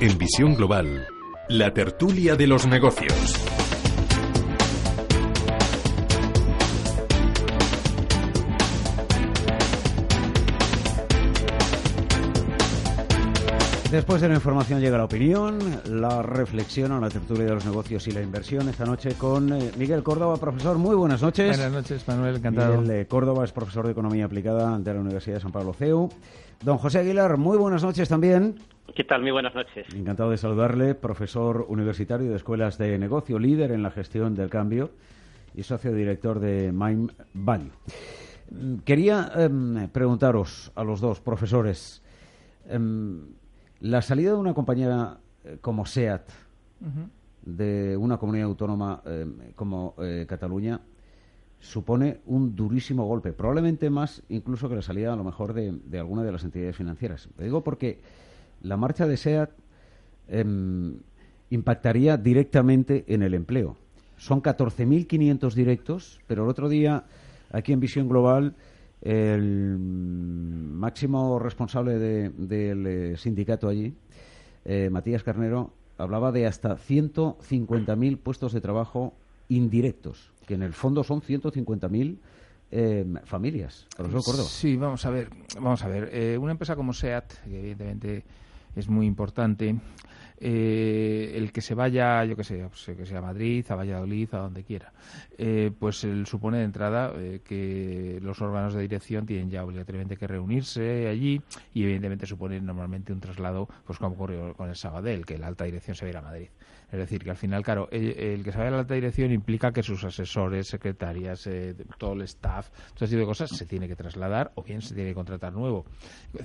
En Visión Global, la tertulia de los negocios. Después de la información llega la opinión, la reflexión a la tertulia de los negocios y la inversión. Esta noche con eh, Miguel Córdoba, profesor. Muy buenas noches. Buenas noches, Manuel, encantado. Miguel eh, Córdoba es profesor de Economía Aplicada de la Universidad de San Pablo CEU. Don José Aguilar, muy buenas noches también. ¿Qué tal? Muy buenas noches. Encantado de saludarle, profesor universitario de Escuelas de Negocio, líder en la gestión del cambio y socio director de Mime Value. Mm, quería em, preguntaros a los dos profesores. Em, la salida de una compañía eh, como SEAT, de una comunidad autónoma eh, como eh, Cataluña, supone un durísimo golpe, probablemente más incluso que la salida a lo mejor de, alguna de las entidades financieras. Lo digo porque la marcha de SEAT em, impactaría directamente en el empleo. Son 14.500 directos, pero el otro día, aquí en Visión Global, el máximo responsable del eh, sindicato allí, eh, Matías Carnero, hablaba de hasta 150.000 puestos de trabajo indirectos, que en el fondo son 150.000 eh, familias. Sí, vamos a ver, vamos a ver. Eh, una empresa como SEAT, que evidentemente es muy importante, eh, el que se vaya, yo que sé, pues, que sea a Madrid, a Valladolid, a donde quiera, eh, pues él supone de entrada eh, que los órganos de dirección tienen ya obligatoriamente que reunirse allí y evidentemente supone normalmente un traslado, pues como ocurrió con el Sabadell, que la alta dirección se va a Madrid. Es decir, que al final, claro, el, que se vaya a la alta dirección implica que sus asesores, secretarias, todo el staff, todo ese tipo de cosas se tiene que trasladar o bien se tiene que contratar nuevo.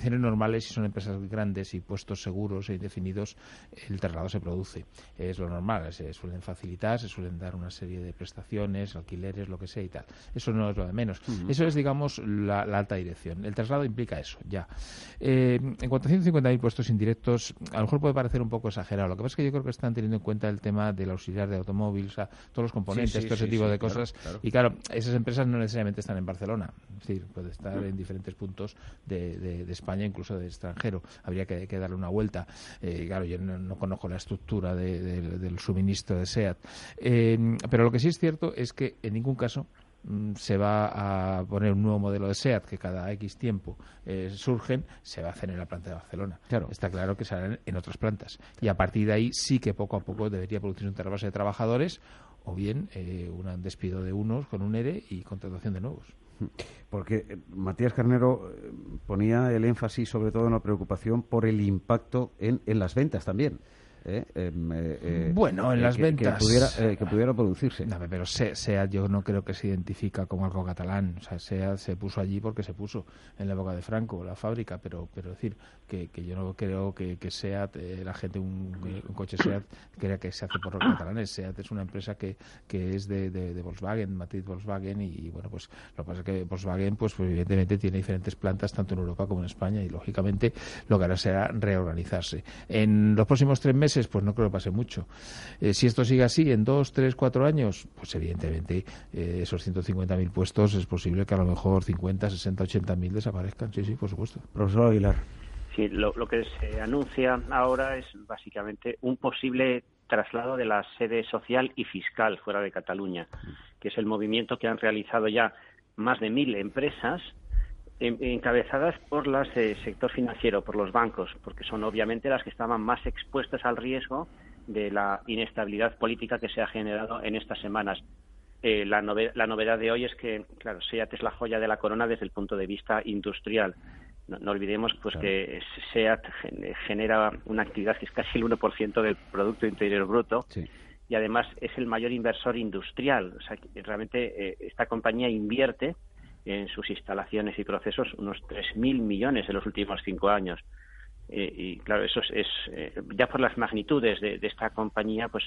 En normales, si son empresas grandes y puestos seguros e indefinidos, el traslado se produce. Es lo normal, se suelen facilitar, se suelen dar una serie de prestaciones, alquileres, lo que sea y tal. Eso no es lo de menos. Eso es, digamos, la, alta dirección. El traslado implica eso, ya. Eh, en cuanto a 150.000 puestos indirectos, a lo mejor puede parecer un poco exagerado. Lo que pasa es que yo creo que están teniendo en cuenta el tema del auxiliar de automóvil, o sea, todos los componentes, todo ese tipo de cosas. Y claro, esas empresas no necesariamente están en Barcelona. Es decir, puede estar en diferentes puntos de, España, incluso de extranjero. Habría que, darle una vuelta. Eh, claro, yo no, no conozco la estructura del suministro de SEAT. Eh, pero lo que sí es cierto es que en ningún caso se va a poner un nuevo modelo de SEAT que cada X tiempo eh, surgen, se va a hacer en la planta de Barcelona. Claro. Está claro que se harán en otras plantas. Y a partir de ahí sí que poco a poco debería producirse un trasvase de trabajadores o bien eh, un despido de unos con un ERE y contratación de nuevos. Porque eh, Matías Carnero eh, ponía el énfasis sobre todo en la preocupación por el impacto en, en las ventas también. ¿Eh? Em, eh, eh, bueno, en las ventas. Que pudiera, producirse. pero SEAT yo no creo que se identifica como algo catalán. O sea, SEAT se puso allí porque se puso en la época de Franco, la fábrica, pero pero decir que, que yo no creo que, que SEAT, la gente, un, coche SEAT, crea que se hace por los catalanes. SEAT es una empresa que, que es de, de, Volkswagen, matriz Volkswagen, y, bueno, pues lo que pasa es que Volkswagen, pues, pues, evidentemente tiene diferentes plantas tanto en Europa como en España y lógicamente lo que hará será reorganizarse. En los próximos tres meses pues no creo que pase mucho. Eh, si esto sigue así, en dos, tres, cuatro años, pues evidentemente eh, esos 150.000 puestos es posible que a lo mejor 50, 60, 80.000 desaparezcan. Sí, sí, por supuesto. Profesor Aguilar. Sí, lo, que se anuncia ahora es básicamente un posible traslado de la sede social y fiscal fuera de Cataluña, que es el movimiento que han realizado ya más de mil empresas encabezadas por las sector financiero, por los bancos, porque son obviamente las que estaban más expuestas al riesgo de la inestabilidad política que se ha generado en estas semanas. Eh, la, novedad de hoy es que, claro, SEAT es la joya de la corona desde el punto de vista industrial. No, olvidemos pues que SEAT genera una actividad que es casi el 1% del Producto Interior Bruto. Y además es el mayor inversor industrial. O sea, realmente eh, esta compañía invierte en sus instalaciones y procesos unos 3.000 millones en los últimos cinco años. Eh, y claro, eso es, eh, ya por las magnitudes de, esta compañía, pues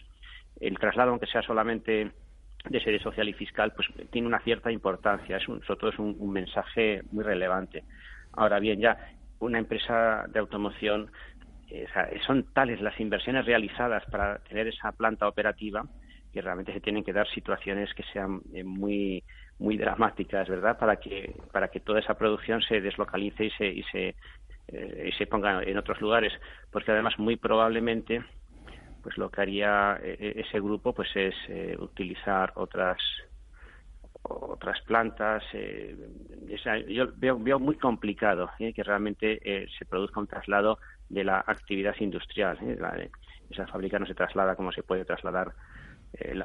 el traslado, aunque sea solamente de sede social y fiscal, pues tiene una cierta importancia. Es un, sobre todo es un, mensaje muy relevante. Ahora bien, ya una empresa de automoción, eh, son tales las inversiones realizadas para tener esa planta operativa que realmente se tienen que dar situaciones que sean muy muy dramáticas, ¿verdad? Para que para que toda esa producción se deslocalice y se y se y se ponga en otros lugares, porque además muy probablemente pues lo que haría ese grupo pues es utilizar otras otras plantas. Eh, yo veo, muy complicado eh, que realmente eh, se produzca un traslado de la actividad industrial. esa fábrica no se traslada como se puede trasladar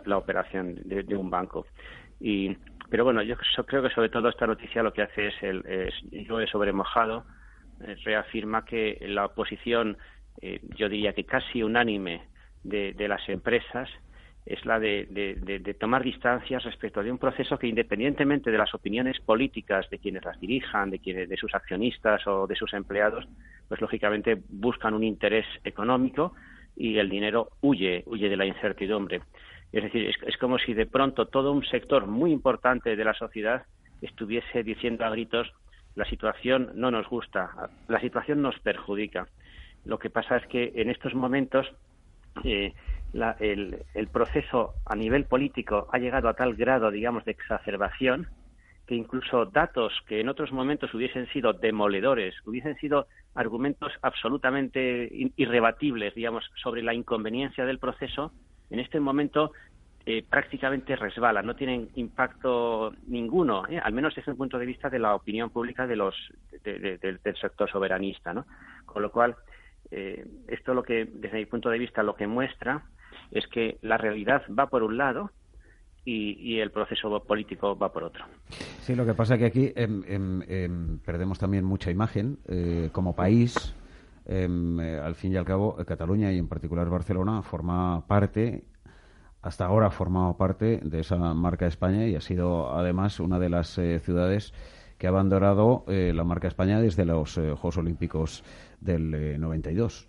la, operación de, un banco. Y, pero bueno, yo creo que sobre todo esta noticia lo que hace es, el, es he sobremojado, reafirma que la oposición, yo diría que casi unánime de las empresas, es la de, tomar distancias respecto de un proceso que, independientemente de las opiniones políticas de quienes las dirijan, de, quienes, de sus accionistas o de sus empleados, pues lógicamente buscan un interés económico y el dinero huye, huye de la incertidumbre. Es decir, es, como si de pronto todo un sector muy importante de la sociedad estuviese diciendo a gritos la situación no nos gusta, la situación nos perjudica. Lo que pasa es que en estos momentos eh, el, proceso a nivel político ha llegado a tal grado, digamos, de exacerbación que incluso datos que en otros momentos hubiesen sido demoledores, hubiesen sido argumentos absolutamente irrebatibles, digamos, sobre la inconveniencia del proceso, en este momento eh, prácticamente resbalan, no tienen impacto ninguno, eh, al menos desde el punto de vista de la opinión pública de los, del sector soberanista. ¿no? Con lo cual, eh, esto lo que, desde mi punto de vista, lo que muestra es que la realidad va por un lado y, el proceso político va por otro. Sí, lo que pasa es que aquí em, em, em, perdemos también mucha imagen eh, como país. Eh, al fin y al cabo, Cataluña y en particular Barcelona forma parte hasta ahora ha formado parte de esa marca España y ha sido además una de las eh, ciudades que ha abandonado la marca España desde los Juegos Olímpicos del 92.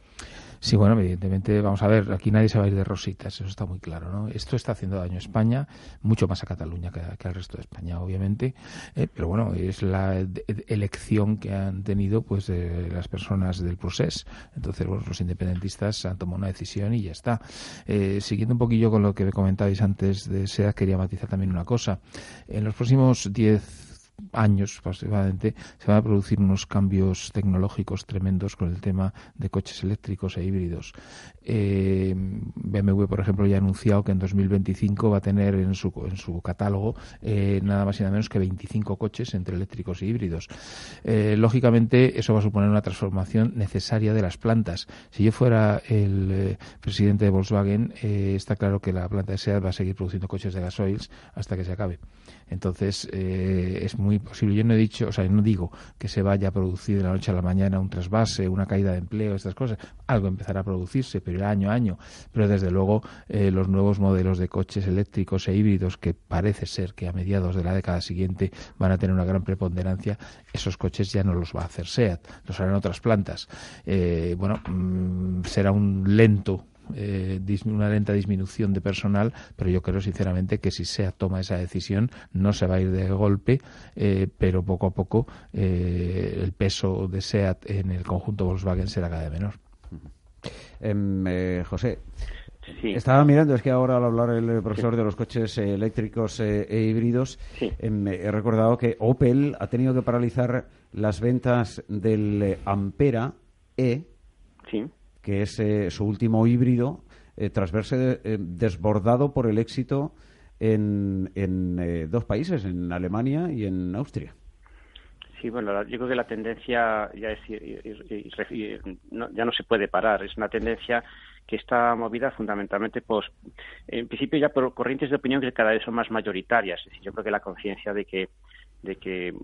Sí, bueno, evidentemente, vamos a ver, aquí nadie se va a ir de rositas, eso está muy claro, ¿no? Esto está haciendo daño a España, mucho más a Cataluña que, al resto de España, obviamente, eh, pero bueno, es la elección que han tenido pues las personas del proceso. Entonces, bueno, los independentistas han tomado una decisión y ya está. Eh, siguiendo un poquillo con lo que me comentabais antes de SEA, quería matizar también una cosa. En los próximos 10 años aproximadamente se van a producir unos cambios tecnológicos tremendos con el tema de coches eléctricos e híbridos. Eh, BMW, por ejemplo, ya ha anunciado que en 2025 va a tener en su, en su catálogo eh, nada más y nada menos que 25 coches entre eléctricos e híbridos. Eh, lógicamente, eso va a suponer una transformación necesaria de las plantas. Si yo fuera el presidente de Volkswagen, está claro que la planta de SEAT va a seguir produciendo coches de gasoil hasta que se acabe. Entonces, eh, es muy posible. Yo no he dicho, o sea, no digo que se vaya a producir de la noche a la mañana un trasvase, una caída de empleo, estas cosas. Algo empezará a producirse, pero año a año. Pero desde luego, eh, los nuevos modelos de coches eléctricos e híbridos, que parece ser que a mediados de la década siguiente van a tener una gran preponderancia, esos coches ya no los va a hacer SEAT, los harán otras plantas. Eh, bueno, mm, será un lento eh, una lenta disminución de personal, pero yo creo sinceramente que si SEAT toma esa decisión no se va a ir de golpe, eh, pero poco a poco eh, el peso de SEAT en el conjunto Volkswagen será cada vez menor. Em, José, Estaba mirando, es que ahora al hablar el profesor de los coches eléctricos e híbridos, em, he recordado que Opel ha tenido que paralizar las ventas del Ampera E, sí que es eh, su último híbrido, eh, tras verse eh, desbordado por el éxito en, en dos países, en Alemania y en Austria. Sí, bueno, yo creo que la tendencia ya, es, ya no se puede parar. Es una tendencia que está movida fundamentalmente, pues, en principio ya por corrientes de opinión que cada vez son más mayoritarias. yo creo que la conciencia de que, de que,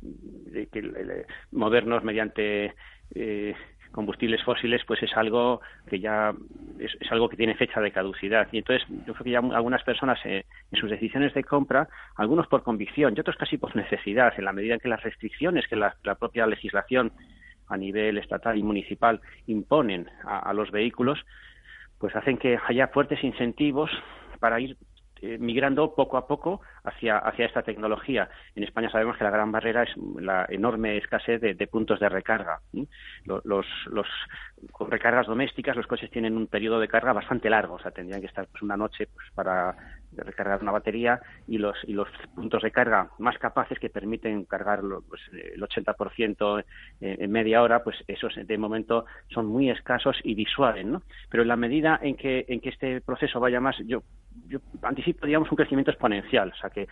de que modernos mediante eh, combustibles fósiles pues es algo que ya es, algo que tiene fecha de caducidad. Y entonces yo creo que ya algunas personas eh, en sus decisiones de compra algunos por convicción y otros casi por necesidad en la medida en que las restricciones que la, propia legislación a nivel estatal y municipal imponen a los vehículos pues hacen que haya fuertes incentivos para ir eh, migrando poco a poco hacia, hacia esta tecnología. En España sabemos que la gran barrera es la enorme escasez de, puntos de recarga. Los, los, con recargas domésticas los coches tienen un periodo de carga bastante largo, o sea, tendrían que estar pues, una noche pues, para recargar una batería y los, y los puntos de carga más capaces que permiten cargarlo pues, el 80% en, media hora, pues esos de momento son muy escasos y disuaden, ¿no? Pero en la medida en que, en que este proceso vaya más, yo, yo anticipo, digamos, un crecimiento exponencial, o sea, que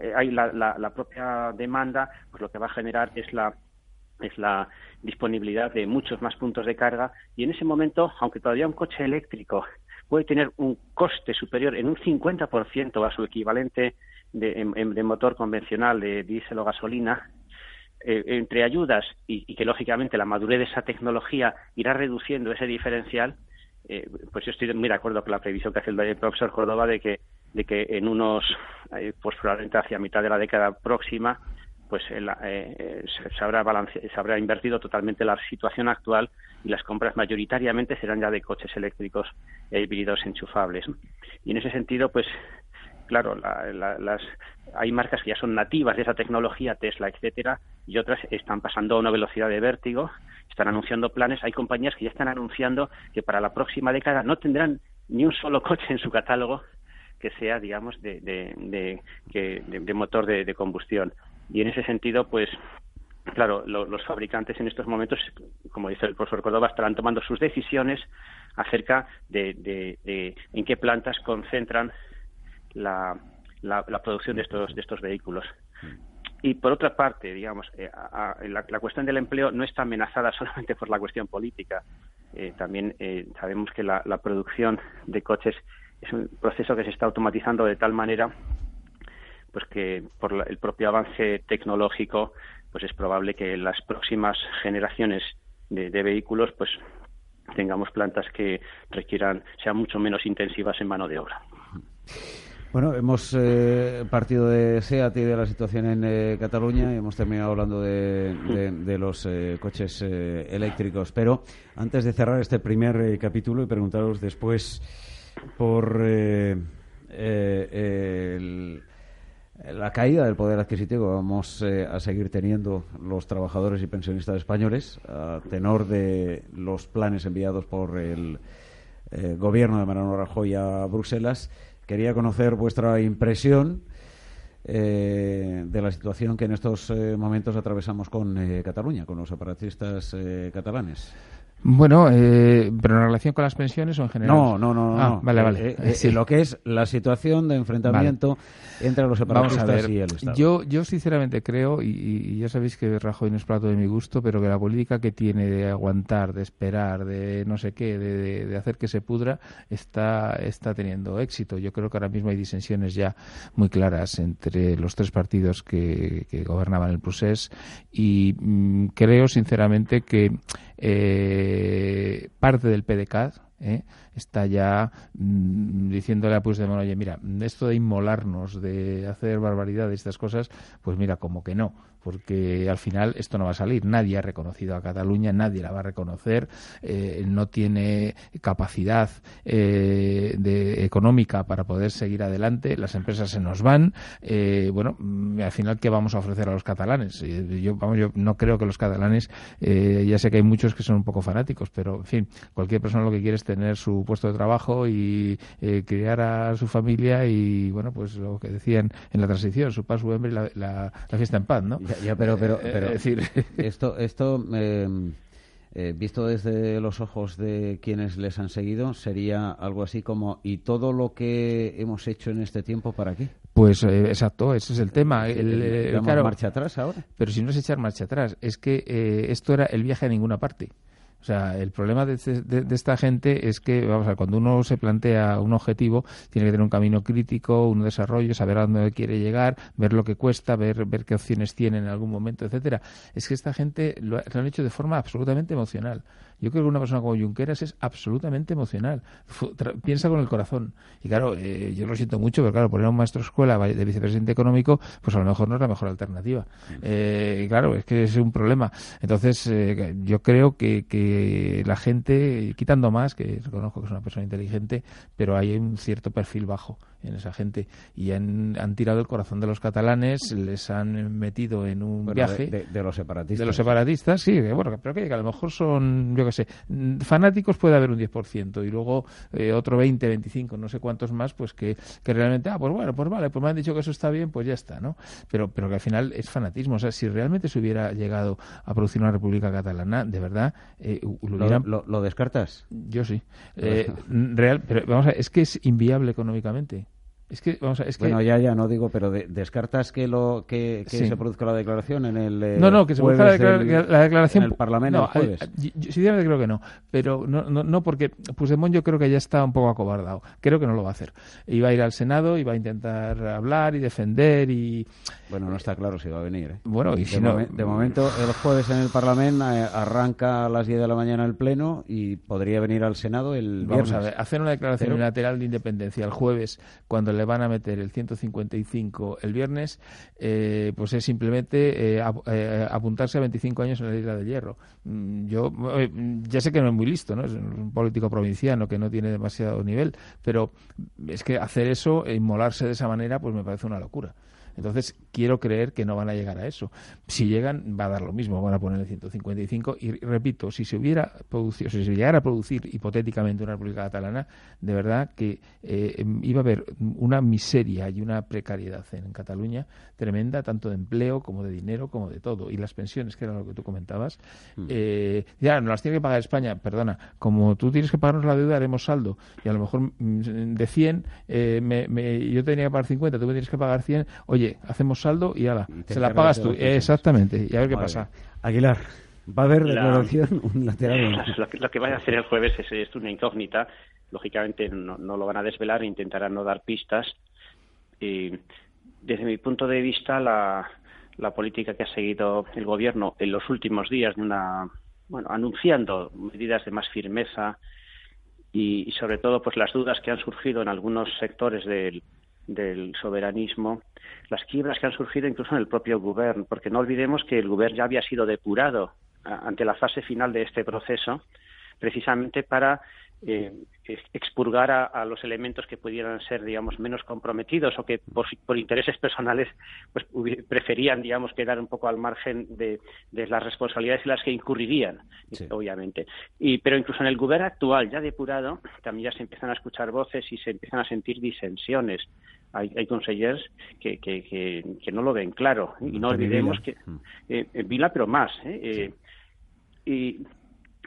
eh, hay la, la, la propia demanda, pues lo que va a generar es la es la disponibilidad de muchos más puntos de carga y en ese momento, aunque todavía un coche eléctrico puede tener un coste superior en un 50% a su equivalente de, motor convencional de diésel o gasolina, eh, entre ayudas y, que lógicamente la madurez de esa tecnología irá reduciendo ese diferencial, eh, pues yo estoy muy de acuerdo con la previsión que hace el profesor Córdoba de que, de que en unos, eh, pues probablemente hacia mitad de la década próxima, pues eh, eh, se, habrá se habrá invertido totalmente la situación actual y las compras mayoritariamente serán ya de coches eléctricos e híbridos enchufables. Y en ese sentido, pues claro, las, hay marcas que ya son nativas de esa tecnología, Tesla, etcétera, y otras están pasando a una velocidad de vértigo, están anunciando planes. Hay compañías que ya están anunciando que para la próxima década no tendrán ni un solo coche en su catálogo que sea, digamos, de, de, motor de combustión. Y en ese sentido, pues claro, los fabricantes en estos momentos, como dice el profesor Córdoba, estarán tomando sus decisiones acerca de, en qué plantas concentran la, la, producción de estos, de estos vehículos. Y por otra parte, digamos, eh, la, cuestión del empleo no está amenazada solamente por la cuestión política. Eh, también eh, sabemos que la, producción de coches es un proceso que se está automatizando de tal manera pues que por el propio avance tecnológico pues es probable que en las próximas generaciones de, vehículos pues tengamos plantas que requieran sean mucho menos intensivas en mano de obra. Bueno, hemos eh, partido de SEAT y de la situación en eh, Cataluña y hemos terminado hablando de, los eh, coches eléctricos. Pero antes de cerrar este primer capítulo y preguntaros después por el, la caída del poder adquisitivo vamos eh, a seguir teniendo los trabajadores y pensionistas españoles a tenor de los planes enviados por el eh, gobierno de Mariano Rajoy a Bruselas. Quería conocer vuestra impresión eh, de la situación que en estos momentos atravesamos con Cataluña, con los separatistas catalanes. Bueno, eh, pero en relación con las pensiones o en general. No, no, no. Ah, vale, vale. Eh, eh, lo que es la situación de enfrentamiento entre los separatistas y el Estado. Yo, yo sinceramente creo, y, ya sabéis que Rajoy no es plato de mi gusto, pero que la política que tiene de aguantar, de esperar, de no sé qué, de, hacer que se pudra, está, está teniendo éxito. Yo creo que ahora mismo hay disensiones ya muy claras entre los tres partidos que, gobernaban el procés y mm, creo sinceramente que eh, parte del PDCAT ¿eh? Está ya mm, diciéndole a Puigdemont, oye, mira, esto de inmolarnos, de hacer barbaridades, estas cosas, pues mira, como que no porque al final esto no va a salir. Nadie ha reconocido a Cataluña, nadie la va a reconocer, eh, no tiene capacidad eh, de, económica para poder seguir adelante, las empresas se nos van. Eh, bueno, mm, al final, ¿qué vamos a ofrecer a los catalanes? Yo, vamos, yo no creo que los catalanes, ya sé que hay muchos que son un poco fanáticos, pero en fin, cualquier persona lo que quiere es tener su puesto de trabajo y criar a su familia y, bueno, pues lo que decían en la transición, su paz, su hambre y la, la, la fiesta en paz, ¿no? Ya, pero, pero, eh, pero decir, esto, esto em, eh, visto desde los ojos de quienes les han seguido, sería algo así como ¿y todo lo que hemos hecho en este tiempo para qué? Pues eh, exacto, ese es el tema. El, marcha atrás ahora. Pero si no es echar marcha atrás, es que esto era el viaje a ninguna parte. O sea, el problema de, esta gente es que, vamos a ver, cuando uno se plantea un objetivo, tiene que tener un camino crítico, un desarrollo, saber a dónde quiere llegar, ver lo que cuesta, ver, ver qué opciones tiene en algún momento, etcétera. Es que esta gente lo, lo han hecho de forma absolutamente emocional. Yo creo que una persona como Junqueras es absolutamente emocional. piensa con el corazón. Y claro, eh, yo lo siento mucho, pero claro, poner a un maestro escuela de vicepresidente económico, pues a lo mejor no es la mejor alternativa. Eh, claro, es que es un problema. Entonces, eh, yo creo que, que la gente, quitando más, que reconozco que es una persona inteligente, pero hay un cierto perfil bajo en esa gente y han, han, tirado el corazón de los catalanes, les han metido en un viaje de, los separatistas. De los separatistas, sí, bueno, pero que, a lo mejor son, yo qué sé, fanáticos puede haber un 10% y luego eh, otro 20, 25, no sé cuántos más, pues que, que realmente, ah, pues bueno, pues vale, pues me han dicho que eso está bien, pues ya está, ¿no? Pero, pero que al final es fanatismo. O sea, si realmente se hubiera llegado a producir una república catalana, de verdad, eh, lo, lo, descartas? Yo sí. Eh, real, pero vamos a es que es inviable económicamente. Es que, vamos a, es bueno, ya, ya, no digo, pero descartas que lo que, se produzca la declaración en el. Eh, no, no, que se produzca la, declaración. En el Parlamento no, el jueves. sinceramente creo que no. Pero no, no, no, porque Puigdemont yo creo que ya está un poco acobardado. Creo que no lo va a hacer. Iba a ir al Senado, iba a intentar hablar y defender y. Bueno, no está claro si va a venir. ¿eh? Bueno, y de, si no. de momento, el jueves en el Parlamento eh, arranca a las 10 de la mañana el Pleno y podría venir al Senado el viernes. Vamos a ver, hacer una declaración unilateral de independencia el jueves cuando le van a meter el 155 el viernes, eh, pues es simplemente eh, eh, apuntarse a 25 años en la isla de hierro. Mm, yo ya sé que no es muy listo, ¿no? Es un político provinciano que no tiene demasiado nivel, pero es que hacer eso, inmolarse de esa manera, pues me parece una locura. Entonces, quiero creer que no van a llegar a eso. Si llegan, va a dar lo mismo, van a poner el 155. Y repito, si se hubiera producido, si se llegara a producir hipotéticamente una República Catalana, de verdad que eh, iba a haber una miseria y una precariedad en Cataluña tremenda, tanto de empleo como de dinero, como de todo. Y las pensiones, que era lo que tú comentabas, mm. eh, ya no las tiene que pagar España, perdona, como tú tienes que pagarnos la deuda, haremos saldo. Y a lo mejor mm, de 100, eh, me, yo tenía que pagar 50, tú me tienes que pagar 100, oye, hacemos saldo y ala, se la pagas tú. Exactamente, y a ver qué pasa. Aguilar, ¿va a haber declaración unilateral? Lo que, lo que vaya a hacer el jueves es, una incógnita. Lógicamente no, lo van a desvelar, intentarán no dar pistas. Y desde mi punto de vista, la, la política que ha seguido el gobierno en los últimos días de una bueno anunciando medidas de más firmeza y, y, sobre todo pues las dudas que han surgido en algunos sectores del, del soberanismo, las quiebras que han surgido incluso en el propio gobierno, porque no olvidemos que el gobierno ya había sido depurado ante la fase final de este proceso, precisamente para eh, expurgar a, los elementos que pudieran ser, digamos, menos comprometidos o que por, intereses personales pues preferían, digamos, quedar un poco al margen de, las responsabilidades en las que incurrirían, obviamente. Y, pero incluso en el gobierno actual, ya depurado, también ya se empiezan a escuchar voces y se empiezan a sentir disensiones. Hay, hay consejeros que, que, que, no lo ven claro. Y no olvidemos que. Mm. Eh, Vila, pero más. ¿eh? eh y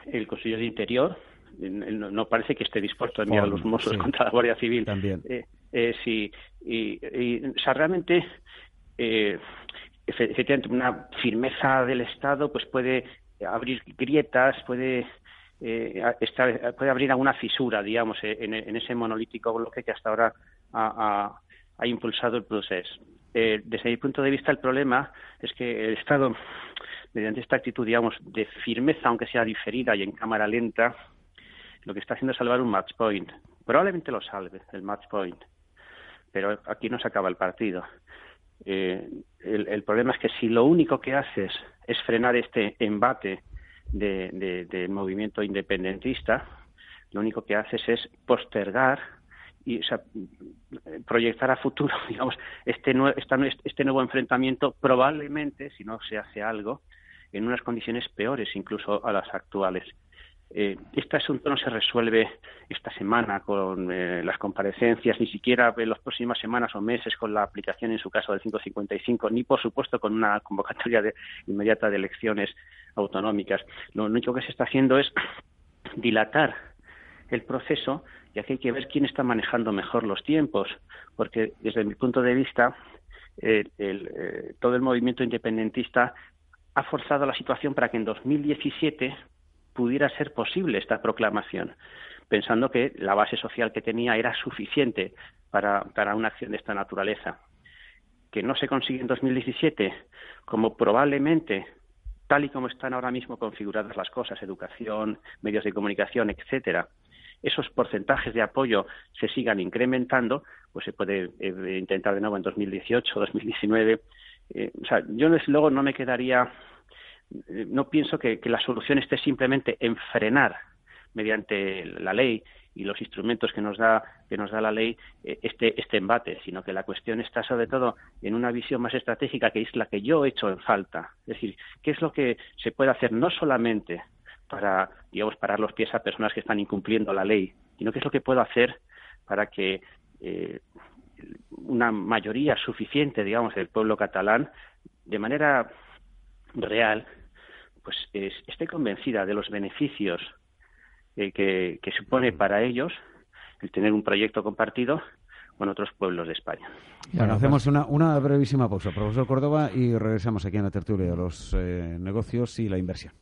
el Consejo de Interior no, parece que esté dispuesto a enviar a los mozos contra la Guardia Civil. También. Eh, eh, sí, y, o sea, realmente, eh, efectivamente, una firmeza del Estado pues puede abrir grietas, puede estar, puede abrir alguna fisura, digamos, en, ese monolítico bloque que hasta ahora ha, ha impulsado el proceso. desde mi punto de vista, el problema es que el Estado, mediante esta actitud, digamos, de firmeza, aunque sea diferida y en cámara lenta, lo que está haciendo es salvar un match point. Probablemente lo salve, el match point, pero aquí no se acaba el partido. Eh, el, problema es que si lo único que haces es frenar este embate del de, movimiento independentista, lo único que haces es postergar y proyectar a futuro, digamos, este, este nuevo enfrentamiento probablemente, si no se hace algo, en unas condiciones peores incluso a las actuales. Eh, este asunto no se resuelve esta semana con eh, las comparecencias, ni siquiera en las próximas semanas o meses con la aplicación, en su caso, del 555, ni, por supuesto, con una convocatoria de, inmediata de elecciones autonómicas. Lo único que se está haciendo es dilatar el proceso, y aquí hay que ver quién está manejando mejor los tiempos, porque desde mi punto de vista, eh, eh, todo el movimiento independentista ha forzado la situación para que en 2017 pudiera ser posible esta proclamación, pensando que la base social que tenía era suficiente para, para una acción de esta naturaleza. Que no se consigue en 2017, como probablemente tal y como están ahora mismo configuradas las cosas, educación, medios de comunicación, etcétera, esos porcentajes de apoyo se sigan incrementando, pues se puede eh, intentar de nuevo en 2018, 2019. Eh, o sea, yo desde luego no me quedaría eh, no pienso que, la solución esté simplemente en frenar mediante la ley y los instrumentos que nos da que nos da la ley eh, este este embate, sino que la cuestión está sobre todo en una visión más estratégica que es la que yo he hecho en falta, es decir, qué es lo que se puede hacer no solamente para, digamos, parar los pies a personas que están incumpliendo la ley, sino qué es lo que puedo hacer para que eh, una mayoría suficiente, digamos, del pueblo catalán, de manera real, pues esté convencida de los beneficios eh, que, supone para ellos el tener un proyecto compartido con otros pueblos de España. Bueno, hacemos una, una brevísima pausa, profesor Córdoba, y regresamos aquí en la tertulia de los eh, negocios y la inversión.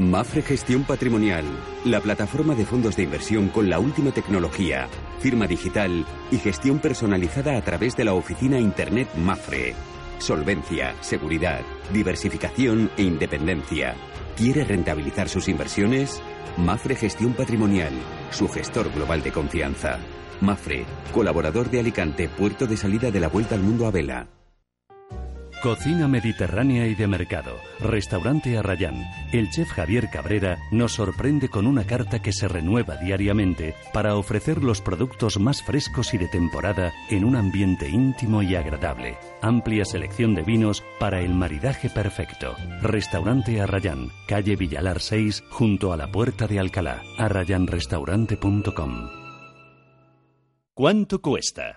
Mafre Gestión Patrimonial, la plataforma de fondos de inversión con la última tecnología, firma digital y gestión personalizada a través de la oficina Internet Mafre. Solvencia, seguridad, diversificación e independencia. ¿Quiere rentabilizar sus inversiones? Mafre Gestión Patrimonial, su gestor global de confianza. Mafre, colaborador de Alicante, puerto de salida de la Vuelta al Mundo a Vela. Cocina mediterránea y de mercado. Restaurante Arrayán. El chef Javier Cabrera nos sorprende con una carta que se renueva diariamente para ofrecer los productos más frescos y de temporada en un ambiente íntimo y agradable. Amplia selección de vinos para el maridaje perfecto. Restaurante Arrayán, calle Villalar 6, junto a la Puerta de Alcalá. arrayanrestaurante.com. ¿Cuánto cuesta?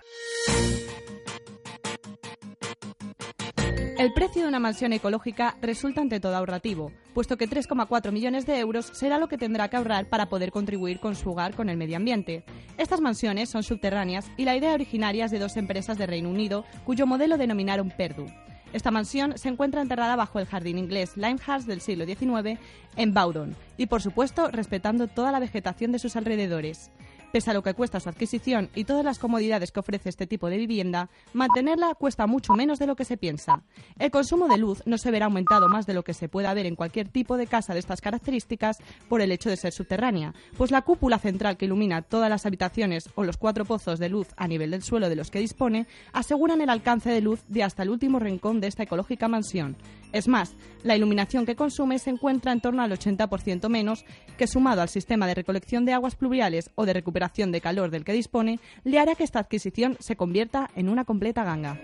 Precio de una mansión ecológica resulta ante todo ahorrativo, puesto que 3,4 millones de euros será lo que tendrá que ahorrar para poder contribuir con su hogar con el medio ambiente. Estas mansiones son subterráneas y la idea originaria es de dos empresas de Reino Unido, cuyo modelo denominaron Perdu. Esta mansión se encuentra enterrada bajo el jardín inglés Limehouse del siglo XIX en Bowdon y, por supuesto, respetando toda la vegetación de sus alrededores. Pese a lo que cuesta su adquisición y todas las comodidades que ofrece este tipo de vivienda, mantenerla cuesta mucho menos de lo que se piensa. El consumo de luz no se verá aumentado más de lo que se pueda ver en cualquier tipo de casa de estas características por el hecho de ser subterránea, pues la cúpula central que ilumina todas las habitaciones o los cuatro pozos de luz a nivel del suelo de los que dispone aseguran el alcance de luz de hasta el último rincón de esta ecológica mansión. Es más, la iluminación que consume se encuentra en torno al 80% menos, que sumado al sistema de recolección de aguas pluviales o de recuperación de calor del que dispone le hará que esta adquisición se convierta en una completa ganga.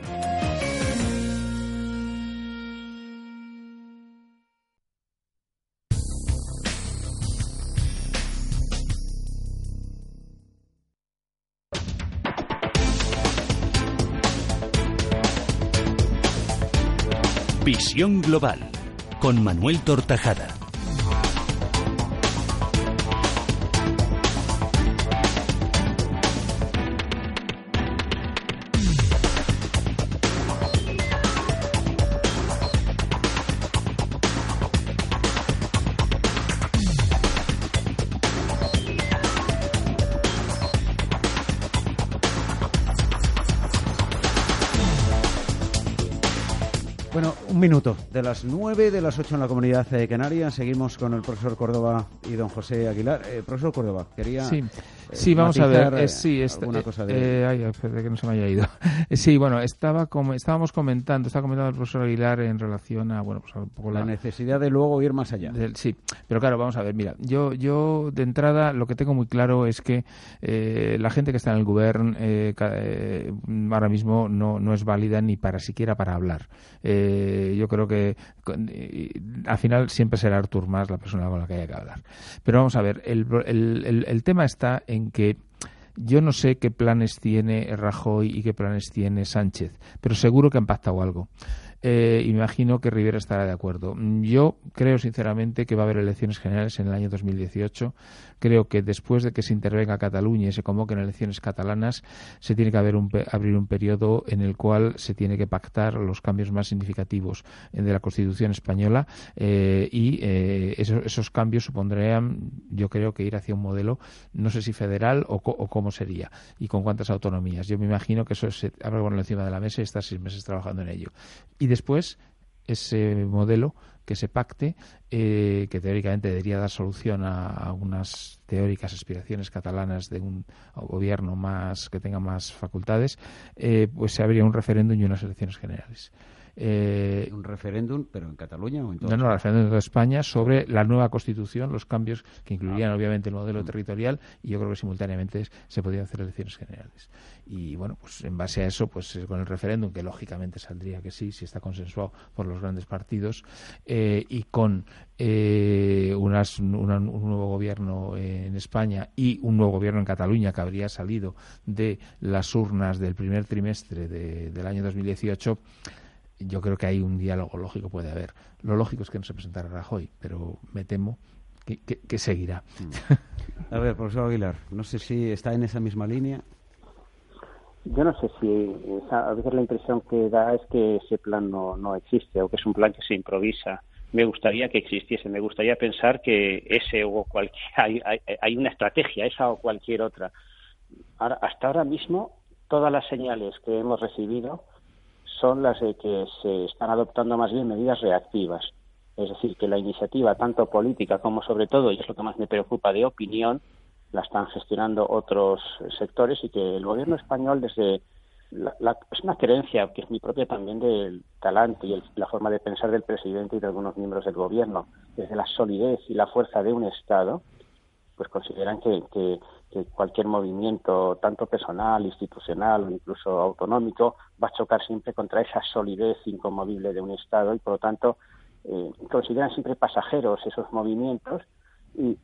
Global con Manuel Tortajada. Minuto de las nueve de las ocho en la comunidad de Canarias. Seguimos con el profesor Córdoba y don José Aguilar. Eh, profesor Córdoba, quería. Sí, sí vamos a ver. Eh, sí, alguna cosa de... Eh, ay, que no se me haya ido. sí, bueno, estaba como, estábamos comentando, estaba comentando el profesor Aguilar en relación a, bueno, pues un poco la, necesidad de luego ir más allá. sí, pero claro, vamos a ver. Mira, yo, yo de entrada lo que tengo muy claro es que la gente que está en el gobierno ahora mismo no, no es válida ni para siquiera para hablar. Eh, yo creo que al final siempre será Artur más la persona con la que haya que hablar. Pero vamos a ver, el, el, el tema está en que yo no sé qué planes tiene Rajoy y qué planes tiene Sánchez, pero seguro que han pactado algo eh, imagino que Rivera estará de acuerdo. Yo creo sinceramente que va a haber elecciones generales en el año 2018. Creo que después de que se intervenga Cataluña y se convoquen elecciones catalanas, se tiene que haber un, abrir un periodo en el cual se tiene que pactar los cambios más significativos de la Constitución española eh, y eh, esos, cambios supondrían, yo creo que ir hacia un modelo, no sé si federal o, cómo sería y con cuántas autonomías. Yo me imagino que eso se habrá encima de la mesa y está seis meses trabajando en ello. Y después ese modelo que se pacte, eh, que teóricamente debería dar solución a, unas teóricas aspiraciones catalanas de un gobierno más que tenga más facultades, eh, pues se habría un referéndum y unas elecciones generales. Eh, ¿Un referéndum, pero en Cataluña o en todo? No, no, el referéndum de España sobre la nueva constitución, los cambios que incluirían ah. obviamente el modelo mm. territorial y yo creo que simultáneamente se podrían hacer elecciones generales. Y bueno, pues en base a eso, pues eh, con el referéndum, que lógicamente saldría que sí, si está consensuado por los grandes partidos, eh, y con unas, un nuevo gobierno en España y un nuevo gobierno en Cataluña que habría salido de las urnas del primer trimestre del año 2018, yo creo que hay un diálogo lógico, puede haber. Lo lógico es que no se presentara Rajoy, pero me temo que, seguirá. Mm. A ver, profesor Aguilar, no sé si está en esa misma línea. Yo no sé si a veces la impresión que da es que ese plan no, no existe o que es un plan que se improvisa. Me gustaría que existiese, me gustaría pensar que ese o cualquier, hay, hay, hay una estrategia, esa o cualquier otra. Ahora, hasta ahora mismo, todas las señales que hemos recibido son las de que se están adoptando más bien medidas reactivas. Es decir, que la iniciativa, tanto política como sobre todo, y es lo que más me preocupa, de opinión, la están gestionando otros sectores y que el gobierno español desde la, es una creencia que es mi propia también del talante y la forma de pensar del presidente y de algunos miembros del gobierno, desde la solidez y la fuerza de un Estado, pues consideran que, que, cualquier movimiento, tanto personal, institucional o incluso autonómico, va a chocar siempre contra esa solidez inconmovible de un Estado y, por lo tanto, eh, consideran siempre pasajeros esos movimientos y,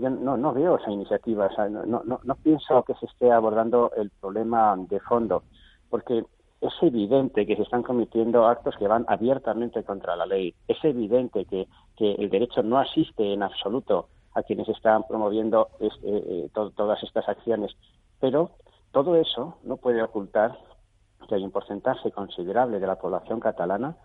yo no, veo esa iniciativa, no, pienso que se esté abordando el problema de fondo, porque es evidente que se están cometiendo actos que van abiertamente contra la ley. Es evidente que, que el derecho no asiste en absoluto a quienes están promoviendo este, eh, todas estas acciones. Pero todo eso no puede ocultar que hay un porcentaje considerable de la población catalana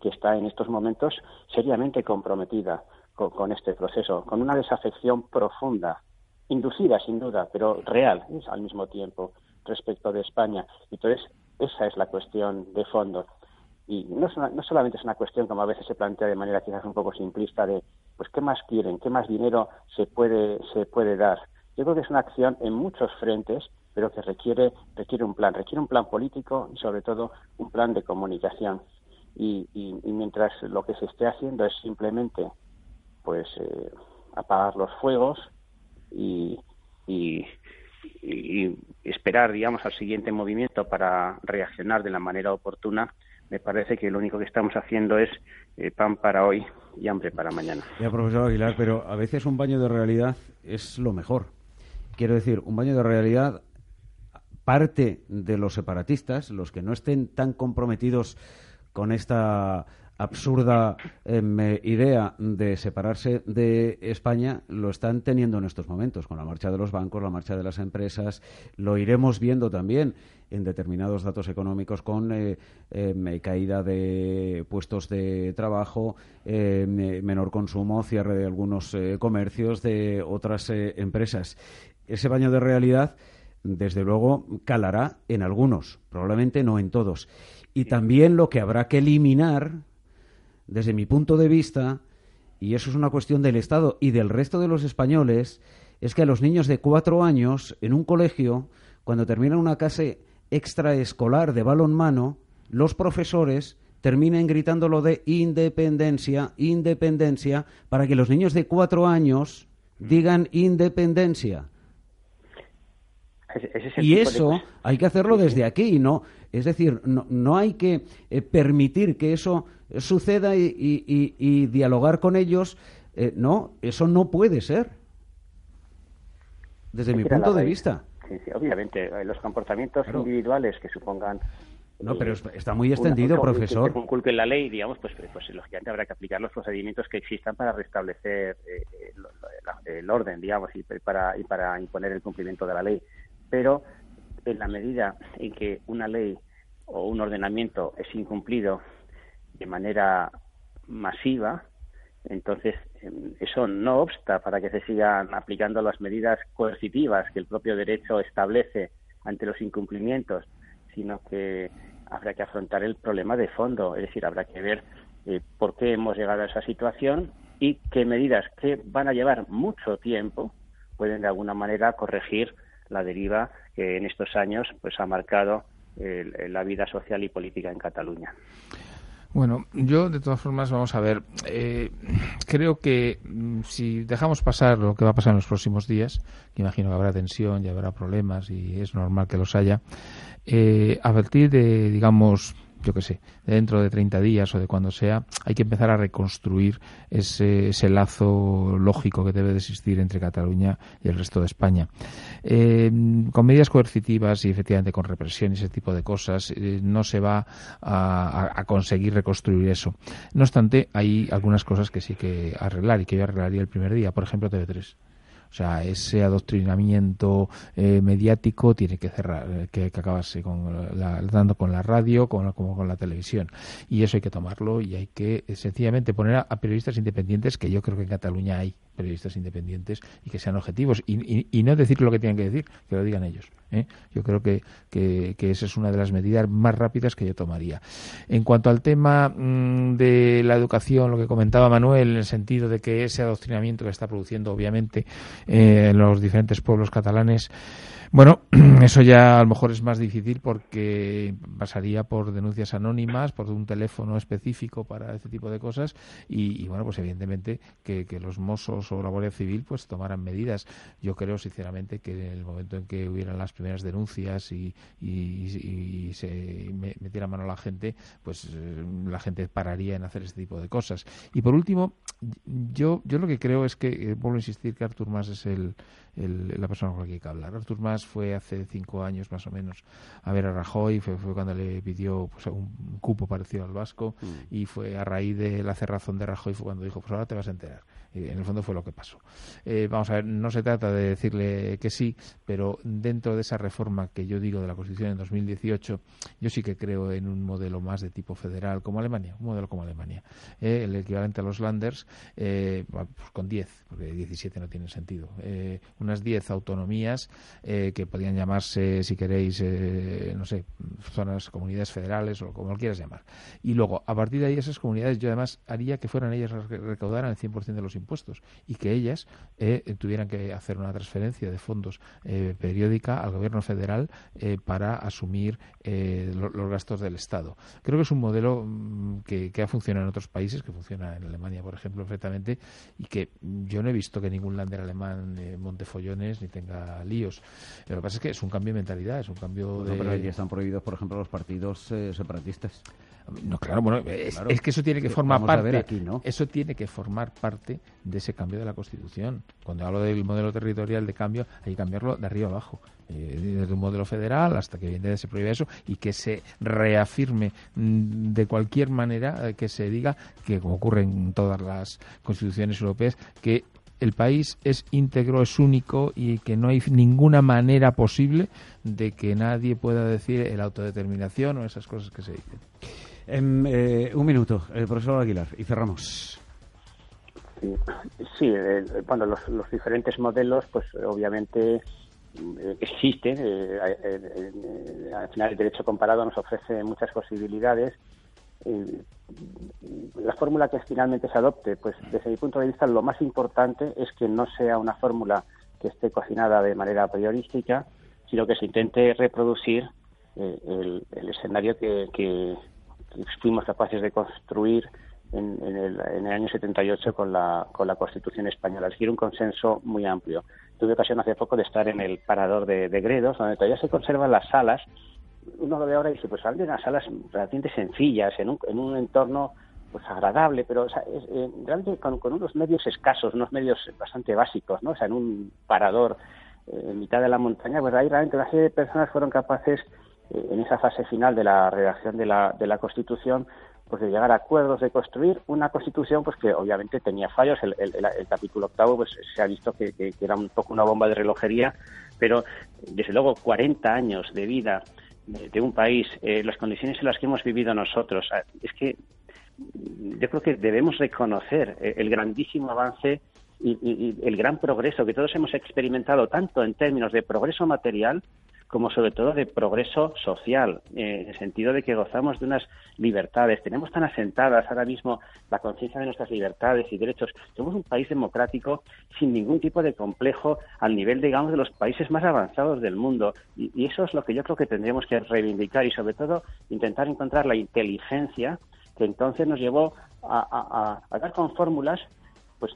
que está en estos momentos seriamente comprometida con, este proceso, con una desafección profunda, inducida sin duda, pero real al mismo tiempo respecto de España. Entonces, esa es la cuestión de fondo. Y no, no solamente es una cuestión, como a veces se plantea de manera quizás un poco simplista, de pues qué más quieren, qué más dinero se puede, se puede dar. Yo creo que es una acción en muchos frentes, pero que requiere, requiere un plan, requiere un plan político y sobre todo un plan de comunicación. Y, mientras lo que se esté haciendo es simplemente pues eh, apagar los fuegos y, y, esperar, digamos, al siguiente movimiento para reaccionar de la manera oportuna, me parece que lo único que estamos haciendo es eh, pan para hoy y hambre para mañana. Ya, profesor Aguilar, pero a veces un baño de realidad es lo mejor. Quiero decir, un baño de realidad parte de los separatistas, los que no estén tan comprometidos con esta absurda em, idea de separarse de España lo están teniendo en estos momentos, con la marcha de los bancos, la marcha de las empresas. Lo iremos viendo también en determinados datos económicos con eh, em, caída de puestos de trabajo, em, menor consumo, cierre de algunos eh, comercios, de otras eh, empresas. Ese baño de realidad, desde luego, calará en algunos, probablemente no en todos. Y también lo que habrá que eliminar desde mi punto de vista, y eso es una cuestión del Estado y del resto de los españoles, es que a los niños de cuatro años en un colegio, cuando terminan una clase extraescolar de balonmano, los profesores terminen gritando lo de independencia, independencia, para que los niños de cuatro años digan independencia. y eso hay que hacerlo desde aquí, ¿no? Es decir, no, no hay que eh, permitir que eso suceda y, dialogar con ellos. Eh, no, eso no puede ser. Desde mi punto de vista. Sí, sí, obviamente, eh, los comportamientos individuales que supongan no, pero está muy extendido, profesor. Que, que la ley, digamos, pues, pues lógicamente habrá que aplicar los procedimientos que existan para restablecer el orden, digamos, y para, y para imponer el cumplimiento de la ley. Pero en la medida en que una ley o un ordenamiento es incumplido de manera masiva, entonces em, eso no obsta para que se sigan aplicando las medidas coercitivas que el propio derecho establece ante los incumplimientos, sino que habrá que afrontar el problema de fondo, es decir, habrá que ver eh, por qué hemos llegado a esa situación y qué medidas que van a llevar mucho tiempo pueden de alguna manera corregir la deriva que en estos años pues ha marcado la vida social y política en Cataluña. Bueno, yo de todas formas vamos a ver. Eh, creo que mm, si dejamos pasar lo que va a pasar en los próximos días, que imagino que habrá tensión y habrá problemas y es normal que los haya, eh, a partir de, digamos, yo qué sé, dentro de 30 días o de cuando sea, hay que empezar a reconstruir ese, lazo lógico que debe de existir entre Cataluña y el resto de España. Eh, con medidas coercitivas y efectivamente con represión y ese tipo de cosas, eh, no se va a, a, conseguir reconstruir eso. No obstante, hay algunas cosas que sí que arreglar y que yo arreglaría el primer día. Por ejemplo, TV3. O sea, ese adoctrinamiento eh, mediático tiene que cerrar, eh, que, acabarse con la, dando con la radio como con la televisión. Y eso hay que tomarlo y hay que eh, sencillamente poner a, periodistas independientes, que yo creo que en Cataluña hay periodistas independientes y que sean objetivos. Y, no decir lo que tienen que decir, que lo digan ellos. Yo creo que, que, esa es una de las medidas más rápidas que yo tomaría. En cuanto al tema mm, de la educación, lo que comentaba Manuel, en el sentido de que ese adoctrinamiento que está produciendo, obviamente, eh, en los diferentes pueblos catalanes. Bueno, eso ya a lo mejor es más difícil porque pasaría por denuncias anónimas, por un teléfono específico para este tipo de cosas y, bueno, pues evidentemente que, los mozos o la Guardia Civil pues tomaran medidas. Yo creo sinceramente que en el momento en que hubieran las primeras denuncias y, se metiera mano a la gente, pues eh, la gente pararía en hacer este tipo de cosas. Y por último, yo, yo lo que creo es que, eh, vuelvo a insistir que Artur Mas es el la persona con la que hay que hablar. Artur Mas fue hace cinco años más o menos a ver a Rajoy, fue, fue cuando le pidió pues, un cupo parecido al vasco mm. y fue a raíz de la cerrazón de Rajoy fue cuando dijo, pues ahora te vas a enterar en el fondo fue lo que pasó. Eh, vamos a ver, no se trata de decirle que sí, pero dentro de esa reforma que yo digo de la Constitución en 2018, yo sí que creo en un modelo más de tipo federal como Alemania, un modelo como Alemania. Eh, el equivalente a los Landers, eh, pues con 10, porque 17 no tiene sentido. unas 10 autonomías que podían llamarse, si queréis, no sé, zonas, comunidades federales o como lo quieras llamar. Y luego, a partir de ahí, esas comunidades, yo además haría que fueran ellas las que recaudaran el 100% de los impuestos impuestos y que ellas eh, tuvieran que hacer una transferencia de fondos eh, periódica al gobierno federal eh, para asumir los gastos del Estado. Creo que es un modelo mm, que, ha funcionado en otros países, que funciona en Alemania, por ejemplo, perfectamente, y que yo no he visto que ningún lander alemán monte follones ni tenga líos. Lo que pasa es que es un cambio de mentalidad, es un cambio de... Pero ya están prohibidos, por ejemplo, los partidos separatistas. No, claro, bueno, es, que eso tiene que formar parte. Eso tiene que formar parte de ese cambio de la Constitución. Cuando hablo del modelo territorial de cambio, hay que cambiarlo de arriba abajo, eh, desde un modelo federal hasta que evidentemente se prohíbe eso y que se reafirme mm, de cualquier manera eh, que se diga que como ocurre en todas las constituciones europeas que el país es íntegro, es único y que no hay ninguna manera posible de que nadie pueda decir el autodeterminación o esas cosas que se dicen. En, eh, un minuto, el profesor Aguilar, y cerramos. Sí, eh, bueno, los, los, diferentes modelos, pues obviamente eh, existen. al final, el derecho comparado nos ofrece muchas posibilidades. la fórmula que finalmente se adopte, pues desde mi punto de vista, lo más importante es que no sea una fórmula que esté cocinada de manera priorística, sino que se intente reproducir el, escenario que, fuimos capaces de construir en, el, en, el, año 78 con la, con la Constitución española. Es decir, un consenso muy amplio. Tuve ocasión hace poco de estar en el parador de, Gredos, donde todavía se conservan las salas. Uno lo ve ahora y dice, pues salen unas salas relativamente sencillas, en un, en un entorno pues agradable, pero eh, realmente con, unos medios escasos, unos medios bastante básicos, ¿no? O sea, en un parador eh, en mitad de la montaña, pues ahí realmente una serie de personas fueron capaces en esa fase final de la redacción de la, de la Constitución, pues de llegar a acuerdos, de construir una Constitución pues que obviamente tenía fallos. El, capítulo octavo pues se ha visto que, era un poco una bomba de relojería, pero desde luego 40 años de vida de, un país, eh, las condiciones en las que hemos vivido nosotros, es que yo creo que debemos reconocer eh, el grandísimo avance y, y, el gran progreso que todos hemos experimentado, tanto en términos de progreso material como sobre todo de progreso social, eh, en el sentido de que gozamos de unas libertades. Tenemos tan asentadas ahora mismo la conciencia de nuestras libertades y derechos. Somos un país democrático sin ningún tipo de complejo al nivel, digamos, de los países más avanzados del mundo. Y, y eso es lo que yo creo que tendríamos que reivindicar y, sobre todo, intentar encontrar la inteligencia que entonces nos llevó a, dar con fórmulas pues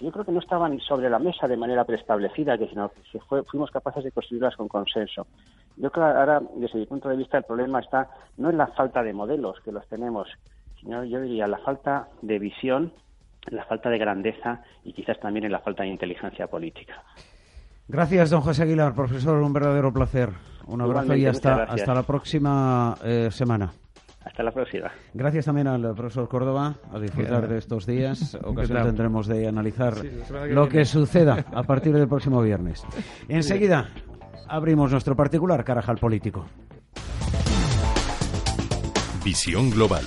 yo creo que no estaban sobre la mesa de manera preestablecida, que sino que fuimos capaces de construirlas con consenso. Yo creo que ahora, desde mi punto de vista, el problema está no en la falta de modelos, que los tenemos, sino yo diría la falta de visión, la falta de grandeza y quizás también en la falta de inteligencia política. Gracias, don José Aguilar, profesor, un verdadero placer. Un abrazo y hasta, hasta la próxima eh, semana. Hasta la próxima. Gracias también al profesor Córdoba, a disfrutar de estos días. Ocasión tendremos de analizar lo que suceda a partir del próximo viernes. Enseguida abrimos nuestro particular carajal político. Visión Global